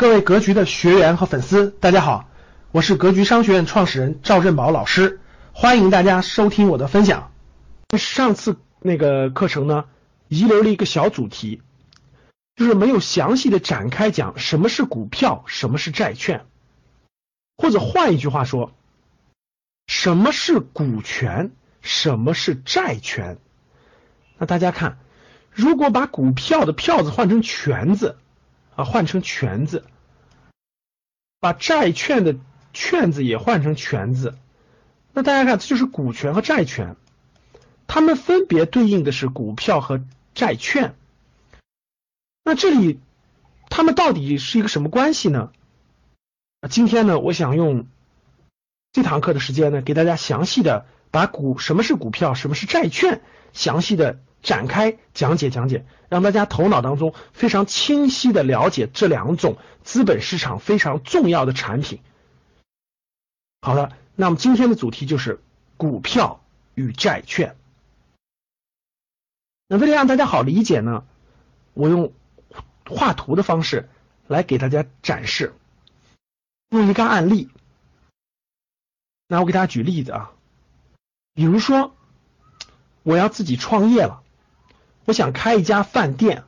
各位格局的学员和粉丝，大家好，我是格局商学院创始人赵振宝老师，欢迎大家收听我的分享。上次那个课程呢，遗留了一个小主题，就是没有详细的展开讲什么是股票，什么是债券，或者换一句话说，什么是股权，什么是债权。那大家看，如果把股票的票字换成权字。换成权字，把债券的券字也换成权字，那大家看，这就是股权和债权，它们分别对应的是股票和债券。那这里它们到底是一个什么关系呢？今天呢，我想用这堂课的时间呢，给大家详细的把股什么是股票，什么是债券，详细的。展开讲解讲解，让大家头脑当中非常清晰的了解这两种资本市场非常重要的产品。好的，那么今天的主题就是股票与债券。那为了让大家好理解呢，我用画图的方式来给大家展示，用一个案例。那我给大家举例子啊，比如说我要自己创业了。我想开一家饭店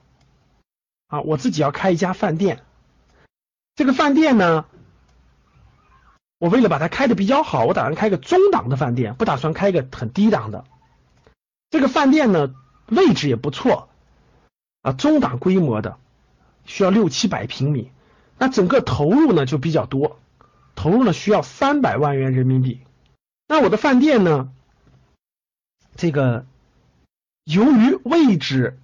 啊，我自己要开一家饭店。这个饭店呢，我为了把它开的比较好，我打算开个中档的饭店，不打算开一个很低档的。这个饭店呢，位置也不错啊，中档规模的，需要六七百平米。那整个投入呢就比较多，投入呢需要三百万元人民币。那我的饭店呢，这个。由于位置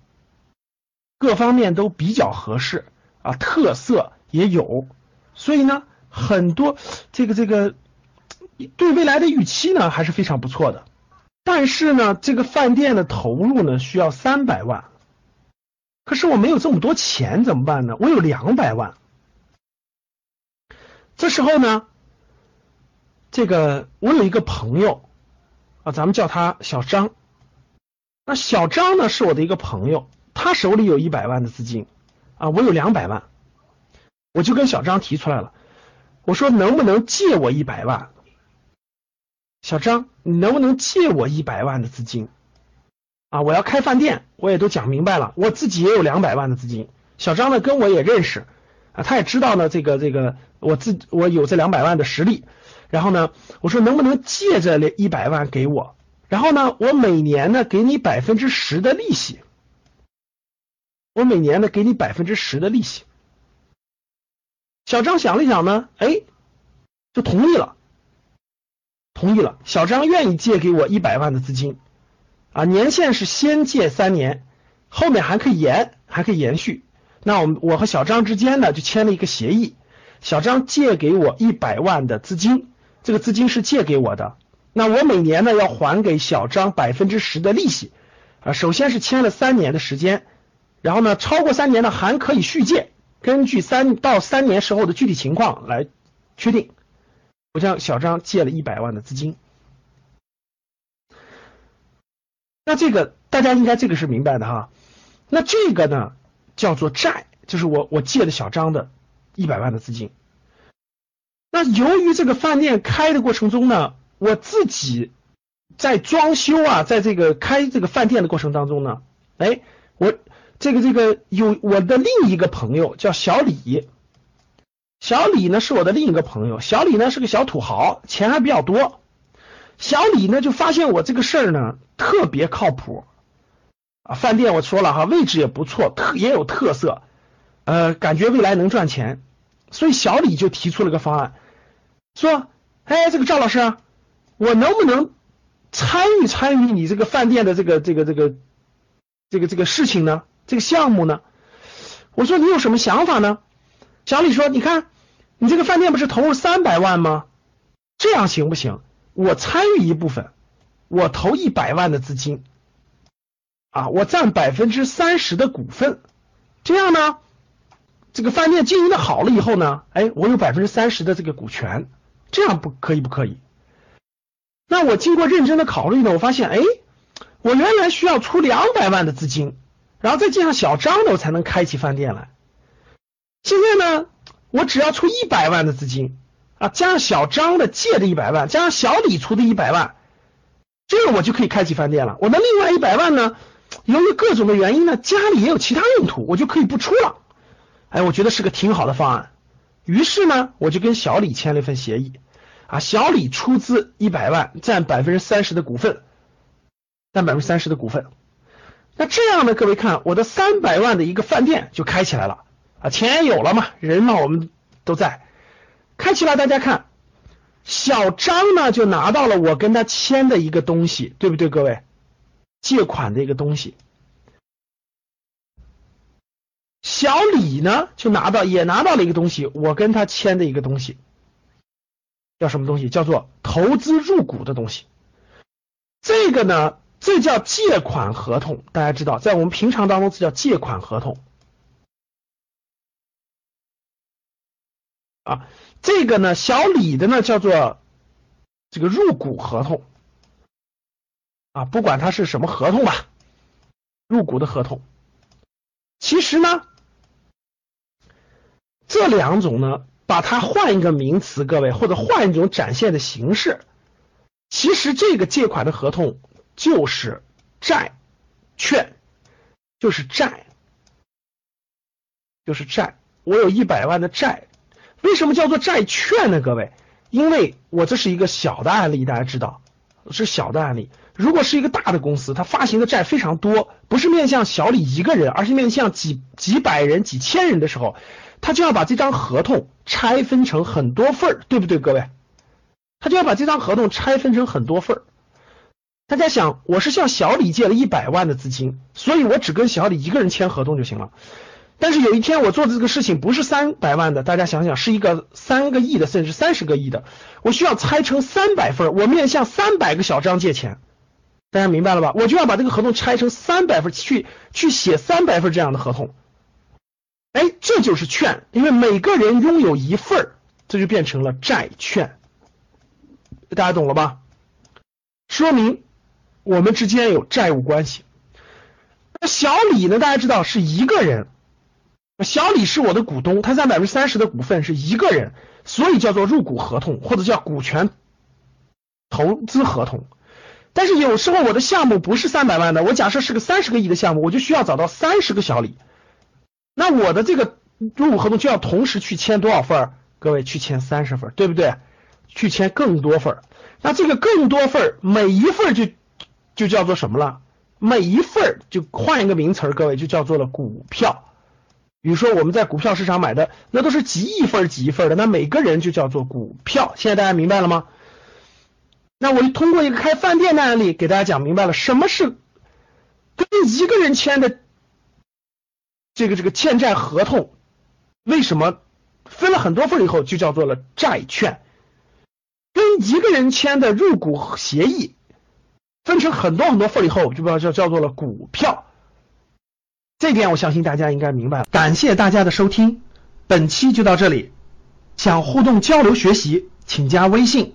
各方面都比较合适啊，特色也有，所以呢，很多这个这个对未来的预期呢还是非常不错的。但是呢，这个饭店的投入呢需要三百万，可是我没有这么多钱怎么办呢？我有两百万。这时候呢，这个我有一个朋友啊，咱们叫他小张。那小张呢是我的一个朋友，他手里有一百万的资金啊，我有两百万，我就跟小张提出来了，我说能不能借我一百万？小张，你能不能借我一百万的资金？啊，我要开饭店，我也都讲明白了，我自己也有两百万的资金，小张呢跟我也认识啊，他也知道呢这个这个我自我有这两百万的实力，然后呢，我说能不能借这一百万给我？然后呢，我每年呢给你百分之十的利息，我每年呢给你百分之十的利息。小张想了想呢，哎，就同意了，同意了。小张愿意借给我一百万的资金，啊，年限是先借三年，后面还可以延，还可以延续。那我们我和小张之间呢就签了一个协议，小张借给我一百万的资金，这个资金是借给我的。那我每年呢要还给小张百分之十的利息啊，首先是签了三年的时间，然后呢超过三年呢还可以续借，根据三到三年时候的具体情况来确定。我向小张借了一百万的资金，那这个大家应该这个是明白的哈。那这个呢叫做债，就是我我借的小张的一百万的资金。那由于这个饭店开的过程中呢。我自己在装修啊，在这个开这个饭店的过程当中呢，哎，我这个这个有我的另一个朋友叫小李，小李呢是我的另一个朋友，小李呢是个小土豪，钱还比较多。小李呢就发现我这个事儿呢特别靠谱啊，饭店我说了哈，位置也不错，特也有特色，呃，感觉未来能赚钱，所以小李就提出了个方案，说，哎，这个赵老师。我能不能参与参与你这个饭店的这个这个这个这个这个事情呢？这个项目呢？我说你有什么想法呢？小李说：“你看，你这个饭店不是投入三百万吗？这样行不行？我参与一部分，我投一百万的资金，啊，我占百分之三十的股份，这样呢，这个饭店经营的好了以后呢，哎，我有百分之三十的这个股权，这样不可以不可以？”那我经过认真的考虑呢，我发现，哎，我原来需要出两百万的资金，然后再借上小张的，我才能开起饭店来。现在呢，我只要出一百万的资金啊，加上小张的借的一百万，加上小李出的一百万，这个我就可以开起饭店了。我的另外一百万呢，由于各种的原因呢，家里也有其他用途，我就可以不出了。哎，我觉得是个挺好的方案。于是呢，我就跟小李签了一份协议啊，小李出资一百万，占百分之三十的股份，占百分之三十的股份。那这样呢，各位看，我的三百万的一个饭店就开起来了啊，钱也有了嘛，人嘛我们都在，开起来，大家看，小张呢就拿到了我跟他签的一个东西，对不对，各位？借款的一个东西。小李呢就拿到也拿到了一个东西，我跟他签的一个东西，叫什么东西？叫做投资入股的东西。这个呢？这叫借款合同，大家知道，在我们平常当中，这叫借款合同啊。这个呢，小李的呢叫做这个入股合同啊，不管它是什么合同吧，入股的合同。其实呢，这两种呢，把它换一个名词，各位或者换一种展现的形式，其实这个借款的合同。就是债券，就是债，就是债。我有一百万的债，为什么叫做债券呢？各位，因为我这是一个小的案例，大家知道是小的案例。如果是一个大的公司，它发行的债非常多，不是面向小李一个人，而是面向几几百人、几千人的时候，他就要把这张合同拆分成很多份儿，对不对，各位？他就要把这张合同拆分成很多份儿。大家想，我是向小李借了一百万的资金，所以我只跟小李一个人签合同就行了。但是有一天我做的这个事情不是三百万的，大家想想是一个三个亿的，甚至三十个亿的，我需要拆成三百份，我面向三百个小张借钱，大家明白了吧？我就要把这个合同拆成三百份，去去写三百份这样的合同。哎，这就是券，因为每个人拥有一份，这就变成了债券。大家懂了吧？说明。我们之间有债务关系。那小李呢？大家知道是一个人，小李是我的股东，他占百分之三十的股份，是一个人，所以叫做入股合同或者叫股权投资合同。但是有时候我的项目不是三百万的，我假设是个三十个亿的项目，我就需要找到三十个小李。那我的这个入股合同就要同时去签多少份？各位去签三十份，对不对？去签更多份儿。那这个更多份儿，每一份儿就。就叫做什么了？每一份儿就换一个名词，各位就叫做了股票。比如说我们在股票市场买的，那都是几亿份几亿份的，那每个人就叫做股票。现在大家明白了吗？那我就通过一个开饭店的案例给大家讲明白了，什么是跟一个人签的这个这个欠债合同？为什么分了很多份以后就叫做了债券？跟一个人签的入股协议？分成很多很多份以后，就不知道叫叫做了股票。这点我相信大家应该明白了。感谢大家的收听，本期就到这里。想互动交流学习，请加微信